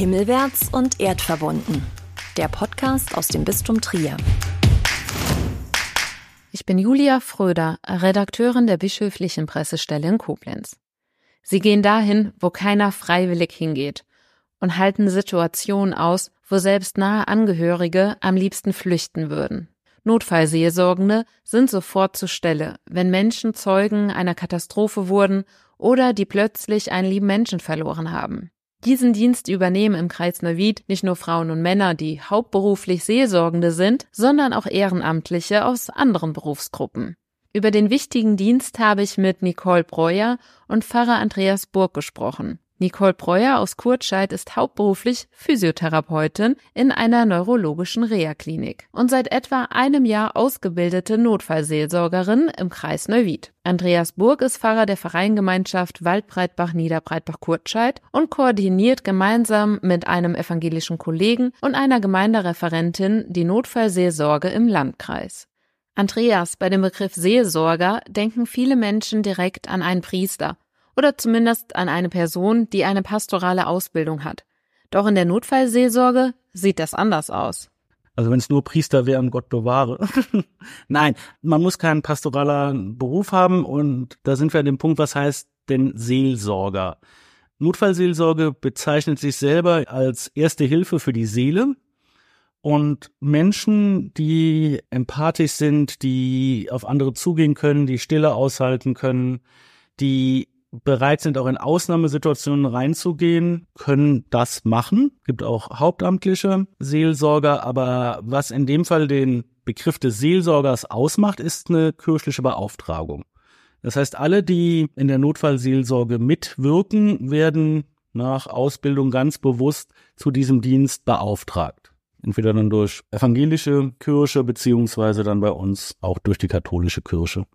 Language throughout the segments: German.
Himmelwärts und erdverbunden. Der Podcast aus dem Bistum Trier. Ich bin Julia Fröder, Redakteurin der bischöflichen Pressestelle in Koblenz. Sie gehen dahin, wo keiner freiwillig hingeht und halten Situationen aus, wo selbst nahe Angehörige am liebsten flüchten würden. Notfallseelsorgende sind sofort zur Stelle, wenn Menschen Zeugen einer Katastrophe wurden oder die plötzlich einen lieben Menschen verloren haben. Diesen Dienst übernehmen im Kreis Neuwied nicht nur Frauen und Männer, die hauptberuflich Seelsorgende sind, sondern auch Ehrenamtliche aus anderen Berufsgruppen. Über den wichtigen Dienst habe ich mit Nicole Breuer und Pfarrer Andreas Burg gesprochen. Nicole Breuer aus Kurtscheid ist hauptberuflich Physiotherapeutin in einer neurologischen Reha-Klinik und seit etwa einem Jahr ausgebildete Notfallseelsorgerin im Kreis Neuwied. Andreas Burg ist Pfarrer der Vereingemeinschaft Waldbreitbach Niederbreitbach Kurtscheid und koordiniert gemeinsam mit einem evangelischen Kollegen und einer Gemeindereferentin die Notfallseelsorge im Landkreis. Andreas, bei dem Begriff Seelsorger denken viele Menschen direkt an einen Priester oder zumindest an eine Person, die eine pastorale Ausbildung hat. Doch in der Notfallseelsorge sieht das anders aus. Also wenn es nur Priester wären, Gott bewahre. Nein, man muss keinen pastoraler Beruf haben und da sind wir an dem Punkt, was heißt denn Seelsorger? Notfallseelsorge bezeichnet sich selber als erste Hilfe für die Seele. Und Menschen, die empathisch sind, die auf andere zugehen können, die Stille aushalten können, die bereit sind, auch in Ausnahmesituationen reinzugehen, können das machen. Es gibt auch hauptamtliche Seelsorger, aber was in dem Fall den Begriff des Seelsorgers ausmacht, ist eine kirchliche Beauftragung. Das heißt, alle, die in der Notfallseelsorge mitwirken, werden nach Ausbildung ganz bewusst zu diesem Dienst beauftragt. Entweder dann durch evangelische Kirche, beziehungsweise dann bei uns auch durch die katholische Kirche.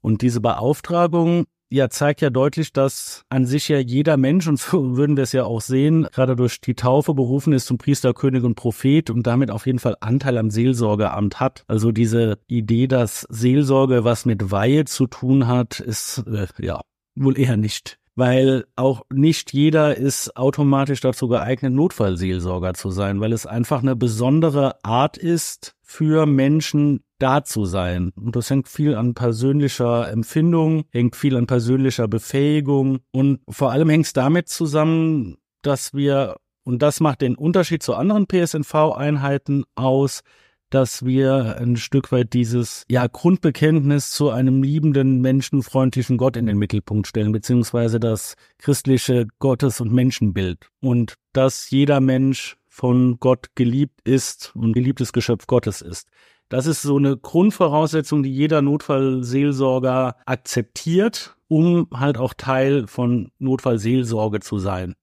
Und diese Beauftragung ja, zeigt ja deutlich, dass an sich ja jeder Mensch, und so würden wir es ja auch sehen, gerade durch die Taufe berufen ist zum Priester, König und Prophet und damit auf jeden Fall Anteil am Seelsorgeamt hat. Also diese Idee, dass Seelsorge was mit Weihe zu tun hat, ist äh, ja wohl eher nicht weil auch nicht jeder ist automatisch dazu geeignet, Notfallseelsorger zu sein, weil es einfach eine besondere Art ist, für Menschen da zu sein. Und das hängt viel an persönlicher Empfindung, hängt viel an persönlicher Befähigung und vor allem hängt es damit zusammen, dass wir, und das macht den Unterschied zu anderen PSNV-Einheiten aus, dass wir ein Stück weit dieses ja Grundbekenntnis zu einem liebenden, menschenfreundlichen Gott in den Mittelpunkt stellen, beziehungsweise das christliche Gottes- und Menschenbild. Und dass jeder Mensch von Gott geliebt ist und geliebtes Geschöpf Gottes ist. Das ist so eine Grundvoraussetzung, die jeder Notfallseelsorger akzeptiert, um halt auch Teil von Notfallseelsorge zu sein.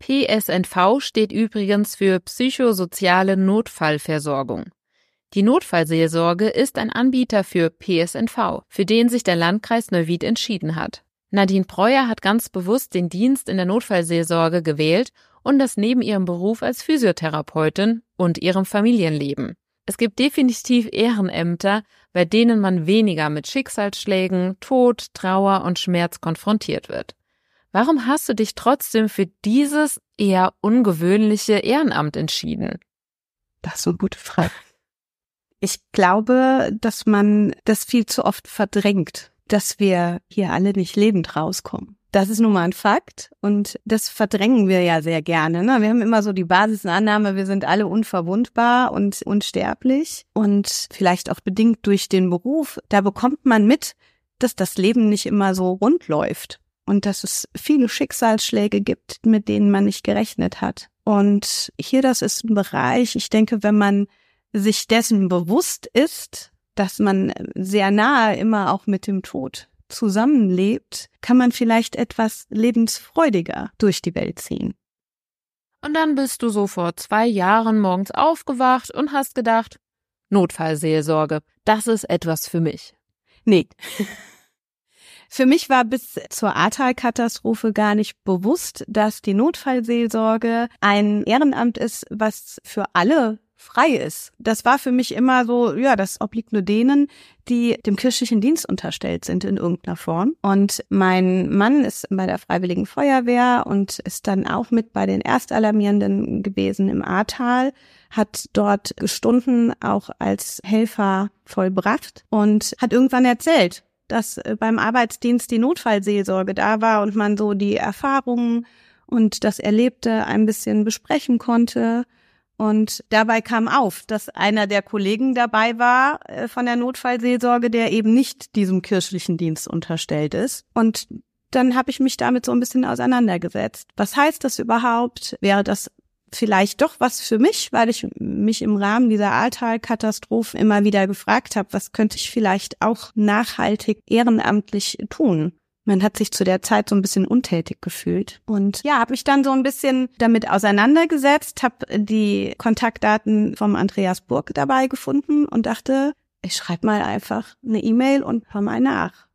PSNV steht übrigens für psychosoziale Notfallversorgung. Die Notfallseelsorge ist ein Anbieter für PSNV, für den sich der Landkreis Neuwied entschieden hat. Nadine Breuer hat ganz bewusst den Dienst in der Notfallseelsorge gewählt und das neben ihrem Beruf als Physiotherapeutin und ihrem Familienleben. Es gibt definitiv Ehrenämter, bei denen man weniger mit Schicksalsschlägen, Tod, Trauer und Schmerz konfrontiert wird. Warum hast du dich trotzdem für dieses eher ungewöhnliche Ehrenamt entschieden? Das ist eine gute Frage. Ich glaube, dass man das viel zu oft verdrängt, dass wir hier alle nicht lebend rauskommen. Das ist nun mal ein Fakt und das verdrängen wir ja sehr gerne. Ne? Wir haben immer so die Basisannahme, wir sind alle unverwundbar und unsterblich und vielleicht auch bedingt durch den Beruf. Da bekommt man mit, dass das Leben nicht immer so rund läuft und dass es viele Schicksalsschläge gibt, mit denen man nicht gerechnet hat. Und hier, das ist ein Bereich, ich denke, wenn man sich dessen bewusst ist, dass man sehr nahe immer auch mit dem Tod zusammenlebt, kann man vielleicht etwas lebensfreudiger durch die Welt ziehen. Und dann bist du so vor zwei Jahren morgens aufgewacht und hast gedacht, Notfallseelsorge, das ist etwas für mich. Nee. Für mich war bis zur Ahrtal-Katastrophe gar nicht bewusst, dass die Notfallseelsorge ein Ehrenamt ist, was für alle frei ist. Das war für mich immer so, ja, das obliegt nur denen, die dem kirchlichen Dienst unterstellt sind in irgendeiner Form. Und mein Mann ist bei der Freiwilligen Feuerwehr und ist dann auch mit bei den Erstalarmierenden gewesen im Ahrtal, hat dort Stunden auch als Helfer vollbracht und hat irgendwann erzählt, dass äh, beim Arbeitsdienst die Notfallseelsorge da war und man so die Erfahrungen und das Erlebte ein bisschen besprechen konnte. Und dabei kam auf, dass einer der Kollegen dabei war äh, von der Notfallseelsorge, der eben nicht diesem kirchlichen Dienst unterstellt ist. Und dann habe ich mich damit so ein bisschen auseinandergesetzt. Was heißt das überhaupt? Wäre das vielleicht doch was für mich, weil ich mich im Rahmen dieser Ahrtal-Katastrophen immer wieder gefragt habe, was könnte ich vielleicht auch nachhaltig ehrenamtlich tun? Man hat sich zu der Zeit so ein bisschen untätig gefühlt. Und ja, habe mich dann so ein bisschen damit auseinandergesetzt, habe die Kontaktdaten vom Andreas Burg dabei gefunden und dachte, ich schreibe mal einfach eine E-Mail und hör mal nach.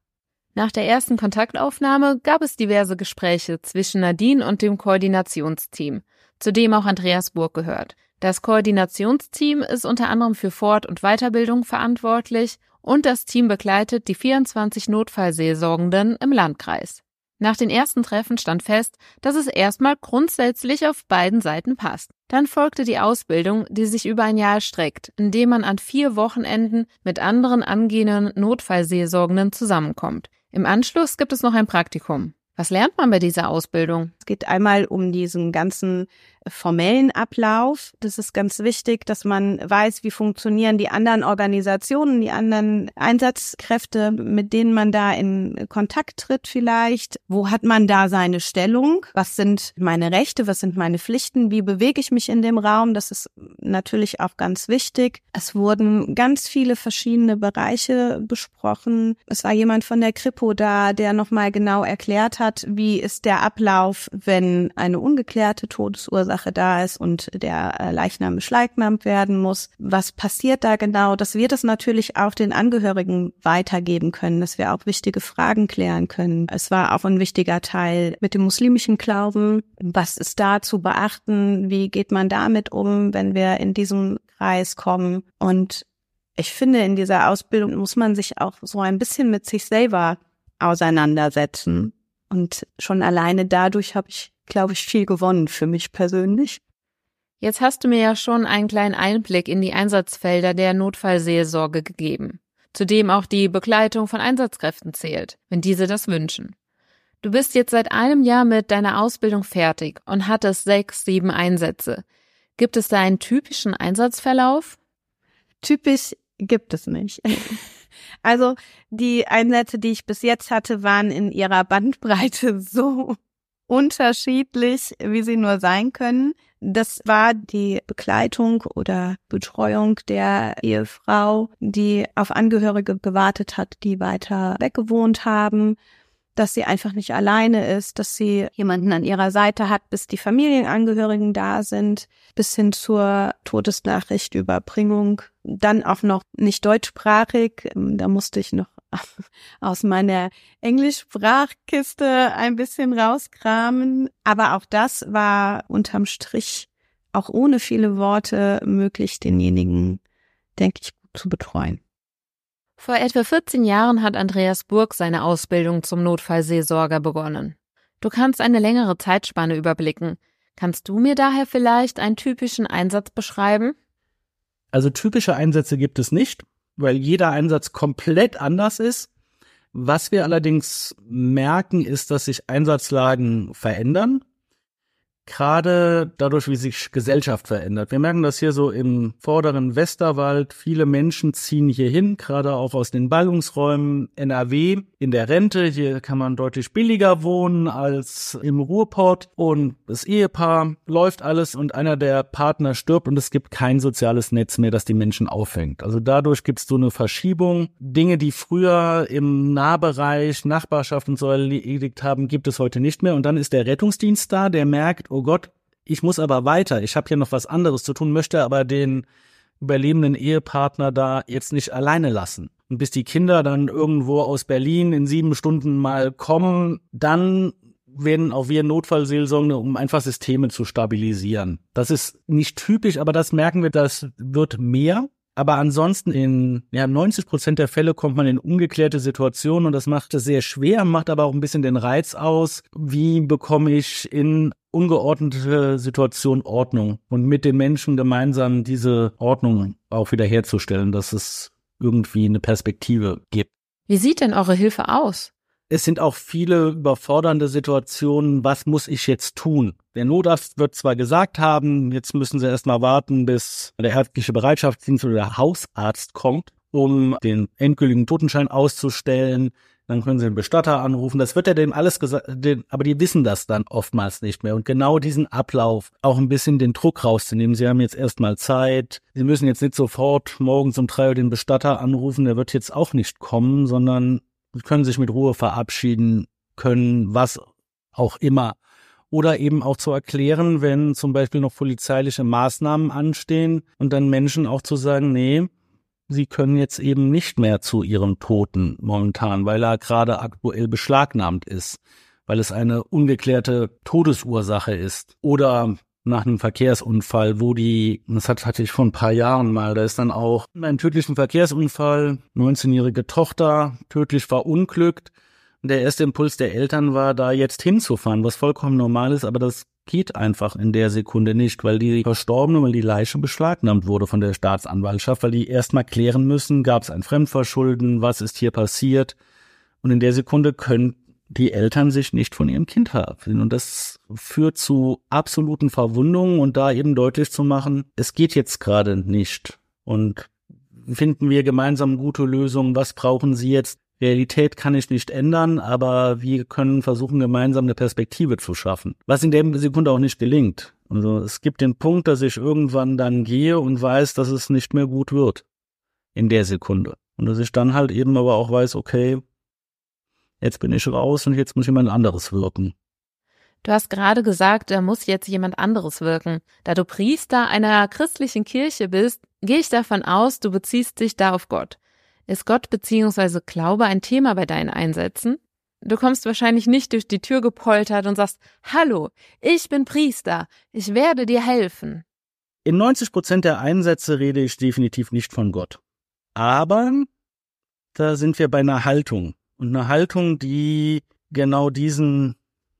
Nach der ersten Kontaktaufnahme gab es diverse Gespräche zwischen Nadine und dem Koordinationsteam, zu dem auch Andreas Burg gehört. Das Koordinationsteam ist unter anderem für Fort- und Weiterbildung verantwortlich und das Team begleitet die 24 Notfallseelsorgenden im Landkreis. Nach den ersten Treffen stand fest, dass es erstmal grundsätzlich auf beiden Seiten passt. Dann folgte die Ausbildung, die sich über ein Jahr streckt, indem man an vier Wochenenden mit anderen angehenden Notfallseelsorgenden zusammenkommt. Im Anschluss gibt es noch ein Praktikum. Was lernt man bei dieser Ausbildung? Es geht einmal um diesen ganzen formellen Ablauf. Das ist ganz wichtig, dass man weiß, wie funktionieren die anderen Organisationen, die anderen Einsatzkräfte, mit denen man da in Kontakt tritt vielleicht. Wo hat man da seine Stellung? Was sind meine Rechte? Was sind meine Pflichten? Wie bewege ich mich in dem Raum? Das ist natürlich auch ganz wichtig. Es wurden ganz viele verschiedene Bereiche besprochen. Es war jemand von der Kripo da, der nochmal genau erklärt hat, wie ist der Ablauf, wenn eine ungeklärte Todesursache Ursache da ist und der äh, Leichnam beschlagnahmt werden muss. Was passiert da genau? Dass wir das natürlich auch den Angehörigen weitergeben können, dass wir auch wichtige Fragen klären können. Es war auch ein wichtiger Teil mit dem muslimischen Glauben. Was ist da zu beachten? Wie geht man damit um, wenn wir in diesem Kreis kommen? Und ich finde, in dieser Ausbildung muss man sich auch so ein bisschen mit sich selber auseinandersetzen. Und schon alleine dadurch habe ich glaube ich, viel gewonnen für mich persönlich. Jetzt hast du mir ja schon einen kleinen Einblick in die Einsatzfelder der Notfallseelsorge gegeben, zu dem auch die Begleitung von Einsatzkräften zählt, wenn diese das wünschen. Du bist jetzt seit einem Jahr mit deiner Ausbildung fertig und hattest sechs, sieben Einsätze. Gibt es da einen typischen Einsatzverlauf? Typisch gibt es nicht. Also die Einsätze, die ich bis jetzt hatte, waren in ihrer Bandbreite so unterschiedlich, wie sie nur sein können. Das war die Begleitung oder Betreuung der Ehefrau, die auf Angehörige gewartet hat, die weiter weggewohnt haben, dass sie einfach nicht alleine ist, dass sie jemanden an ihrer Seite hat, bis die Familienangehörigen da sind, bis hin zur Todesnachrichtüberbringung. Dann auch noch nicht deutschsprachig. Da musste ich noch aus meiner Englischsprachkiste ein bisschen rauskramen. Aber auch das war unterm Strich auch ohne viele Worte möglich, denjenigen, denke ich, gut zu betreuen. Vor etwa 14 Jahren hat Andreas Burg seine Ausbildung zum Notfallseelsorger begonnen. Du kannst eine längere Zeitspanne überblicken. Kannst du mir daher vielleicht einen typischen Einsatz beschreiben? Also typische Einsätze gibt es nicht weil jeder Einsatz komplett anders ist. Was wir allerdings merken, ist, dass sich Einsatzlagen verändern gerade dadurch, wie sich Gesellschaft verändert. Wir merken das hier so im vorderen Westerwald. Viele Menschen ziehen hier hin, gerade auch aus den Ballungsräumen NRW in der Rente. Hier kann man deutlich billiger wohnen als im Ruhrport und das Ehepaar läuft alles und einer der Partner stirbt und es gibt kein soziales Netz mehr, das die Menschen auffängt. Also dadurch gibt es so eine Verschiebung. Dinge, die früher im Nahbereich, Nachbarschaft und so erledigt haben, gibt es heute nicht mehr. Und dann ist der Rettungsdienst da, der merkt, oh Gott, ich muss aber weiter, ich habe hier noch was anderes zu tun, möchte aber den überlebenden Ehepartner da jetzt nicht alleine lassen. Und bis die Kinder dann irgendwo aus Berlin in sieben Stunden mal kommen, dann werden auch wir Notfallseelsorgende, um einfach Systeme zu stabilisieren. Das ist nicht typisch, aber das merken wir, das wird mehr. Aber ansonsten in ja, 90 Prozent der Fälle kommt man in ungeklärte Situationen und das macht es sehr schwer, macht aber auch ein bisschen den Reiz aus. Wie bekomme ich in ungeordnete Situation Ordnung und mit den Menschen gemeinsam diese Ordnung auch wieder herzustellen, dass es irgendwie eine Perspektive gibt. Wie sieht denn eure Hilfe aus? Es sind auch viele überfordernde Situationen. Was muss ich jetzt tun? Der Notarzt wird zwar gesagt haben, jetzt müssen Sie erstmal warten, bis der ärztliche Bereitschaftsdienst oder der Hausarzt kommt, um den endgültigen Totenschein auszustellen. Dann können Sie den Bestatter anrufen. Das wird ja dem alles gesagt, aber die wissen das dann oftmals nicht mehr. Und genau diesen Ablauf, auch ein bisschen den Druck rauszunehmen. Sie haben jetzt erstmal Zeit. Sie müssen jetzt nicht sofort morgens um drei Uhr den Bestatter anrufen. Der wird jetzt auch nicht kommen, sondern können sich mit Ruhe verabschieden können, was auch immer. Oder eben auch zu erklären, wenn zum Beispiel noch polizeiliche Maßnahmen anstehen und dann Menschen auch zu sagen, nee, sie können jetzt eben nicht mehr zu ihrem Toten momentan, weil er gerade aktuell beschlagnahmt ist, weil es eine ungeklärte Todesursache ist. Oder nach einem Verkehrsunfall, wo die, das hatte ich vor ein paar Jahren mal, da ist dann auch ein tödlichen Verkehrsunfall, 19-jährige Tochter, tödlich verunglückt. Der erste Impuls der Eltern war, da jetzt hinzufahren, was vollkommen normal ist, aber das geht einfach in der Sekunde nicht, weil die Verstorbene, weil die Leiche beschlagnahmt wurde von der Staatsanwaltschaft, weil die erstmal klären müssen, gab es ein Fremdverschulden, was ist hier passiert. Und in der Sekunde können die Eltern sich nicht von ihrem Kind verabschieden. Und das führt zu absoluten Verwundungen und da eben deutlich zu machen, es geht jetzt gerade nicht. Und finden wir gemeinsam gute Lösungen, was brauchen Sie jetzt? Realität kann ich nicht ändern, aber wir können versuchen, gemeinsam eine Perspektive zu schaffen. Was in der Sekunde auch nicht gelingt. Also es gibt den Punkt, dass ich irgendwann dann gehe und weiß, dass es nicht mehr gut wird. In der Sekunde. Und dass ich dann halt eben aber auch weiß, okay, jetzt bin ich raus und jetzt muss jemand anderes wirken. Du hast gerade gesagt, da muss jetzt jemand anderes wirken. Da du Priester einer christlichen Kirche bist, gehe ich davon aus, du beziehst dich da auf Gott. Ist Gott bzw. Glaube ein Thema bei deinen Einsätzen? Du kommst wahrscheinlich nicht durch die Tür gepoltert und sagst, Hallo, ich bin Priester, ich werde dir helfen. In 90 Prozent der Einsätze rede ich definitiv nicht von Gott. Aber da sind wir bei einer Haltung und eine Haltung, die genau diesen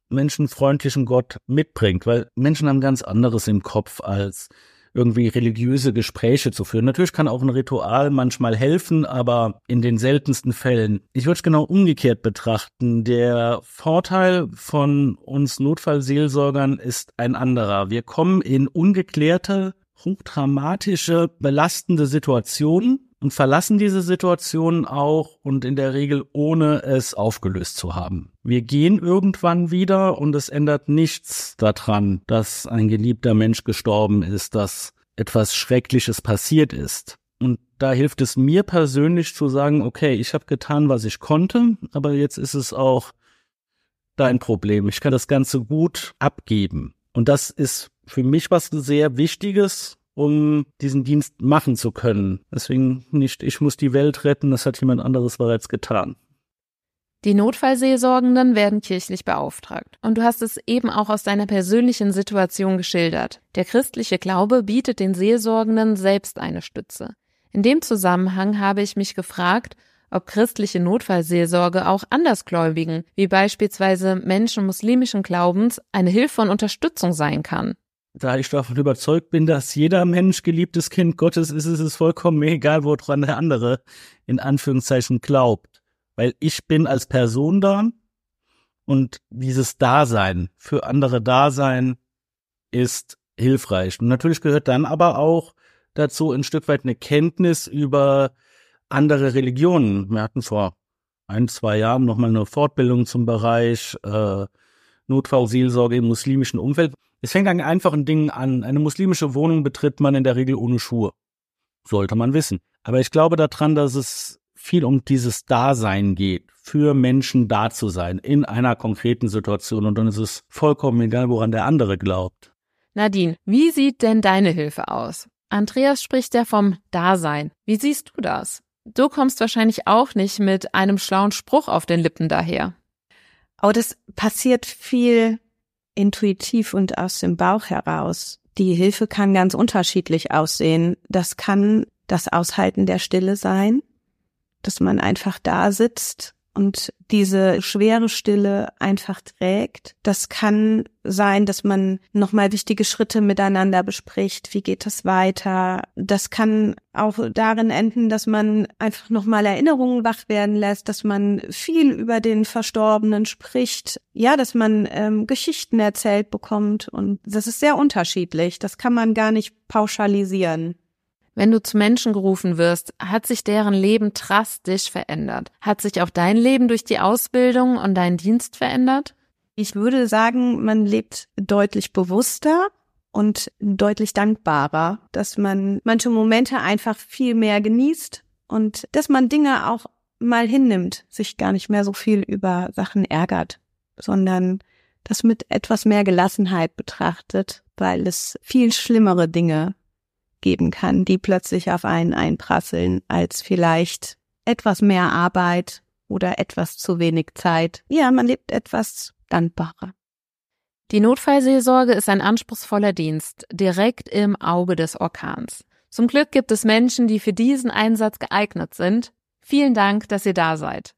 menschenfreundlichen Gott mitbringt, weil Menschen haben ganz anderes im Kopf als irgendwie religiöse Gespräche zu führen. Natürlich kann auch ein Ritual manchmal helfen, aber in den seltensten Fällen. Ich würde es genau umgekehrt betrachten. Der Vorteil von uns Notfallseelsorgern ist ein anderer. Wir kommen in ungeklärte, hochdramatische, belastende Situationen und verlassen diese Situation auch und in der Regel ohne es aufgelöst zu haben. Wir gehen irgendwann wieder und es ändert nichts daran, dass ein geliebter Mensch gestorben ist, dass etwas Schreckliches passiert ist. Und da hilft es mir persönlich zu sagen, okay, ich habe getan, was ich konnte, aber jetzt ist es auch dein Problem. Ich kann das Ganze gut abgeben. Und das ist für mich was sehr Wichtiges, um diesen Dienst machen zu können. Deswegen nicht, ich muss die Welt retten, das hat jemand anderes bereits getan. Die Notfallseelsorgenden werden kirchlich beauftragt. Und du hast es eben auch aus deiner persönlichen Situation geschildert. Der christliche Glaube bietet den Seelsorgenden selbst eine Stütze. In dem Zusammenhang habe ich mich gefragt, ob christliche Notfallseelsorge auch Andersgläubigen, wie beispielsweise Menschen muslimischen Glaubens, eine Hilfe und Unterstützung sein kann da ich davon überzeugt bin, dass jeder Mensch geliebtes Kind Gottes ist, ist es vollkommen egal, woran der andere in Anführungszeichen glaubt. Weil ich bin als Person da und dieses Dasein, für andere Dasein ist hilfreich. Und natürlich gehört dann aber auch dazu ein Stück weit eine Kenntnis über andere Religionen. Wir hatten vor ein, zwei Jahren nochmal eine Fortbildung zum Bereich äh, Notfallseelsorge im muslimischen Umfeld. Es fängt an einfachen Dingen an. Eine muslimische Wohnung betritt man in der Regel ohne Schuhe. Sollte man wissen. Aber ich glaube daran, dass es viel um dieses Dasein geht, für Menschen da zu sein, in einer konkreten Situation. Und dann ist es vollkommen egal, woran der andere glaubt. Nadine, wie sieht denn deine Hilfe aus? Andreas spricht ja vom Dasein. Wie siehst du das? Du kommst wahrscheinlich auch nicht mit einem schlauen Spruch auf den Lippen daher. Aber das passiert viel intuitiv und aus dem Bauch heraus. Die Hilfe kann ganz unterschiedlich aussehen. Das kann das Aushalten der Stille sein, dass man einfach da sitzt und diese schwere Stille einfach trägt. Das kann sein, dass man nochmal wichtige Schritte miteinander bespricht. Wie geht das weiter? Das kann auch darin enden, dass man einfach nochmal Erinnerungen wach werden lässt, dass man viel über den Verstorbenen spricht. Ja, dass man ähm, Geschichten erzählt bekommt. Und das ist sehr unterschiedlich. Das kann man gar nicht pauschalisieren. Wenn du zu Menschen gerufen wirst, hat sich deren Leben drastisch verändert. Hat sich auch dein Leben durch die Ausbildung und deinen Dienst verändert? Ich würde sagen, man lebt deutlich bewusster und deutlich dankbarer, dass man manche Momente einfach viel mehr genießt und dass man Dinge auch mal hinnimmt, sich gar nicht mehr so viel über Sachen ärgert, sondern das mit etwas mehr Gelassenheit betrachtet, weil es viel schlimmere Dinge geben kann, die plötzlich auf einen einprasseln, als vielleicht etwas mehr Arbeit oder etwas zu wenig Zeit. Ja, man lebt etwas dankbarer. Die Notfallseelsorge ist ein anspruchsvoller Dienst, direkt im Auge des Orkans. Zum Glück gibt es Menschen, die für diesen Einsatz geeignet sind. Vielen Dank, dass ihr da seid.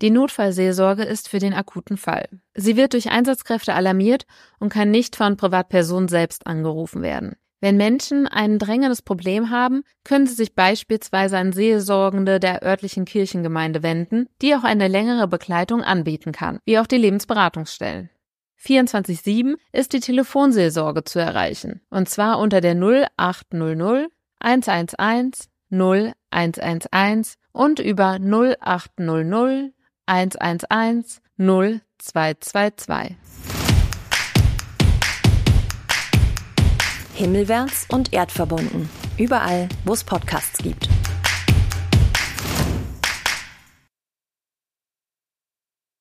Die Notfallseelsorge ist für den akuten Fall. Sie wird durch Einsatzkräfte alarmiert und kann nicht von Privatpersonen selbst angerufen werden. Wenn Menschen ein drängendes Problem haben, können sie sich beispielsweise an Seelsorgende der örtlichen Kirchengemeinde wenden, die auch eine längere Begleitung anbieten kann, wie auch die Lebensberatungsstellen. 24-7 ist die Telefonseelsorge zu erreichen, und zwar unter der 0800 111 0111 und über 0800 111 0222. Himmelwärts und erdverbunden. Überall, wo es Podcasts gibt.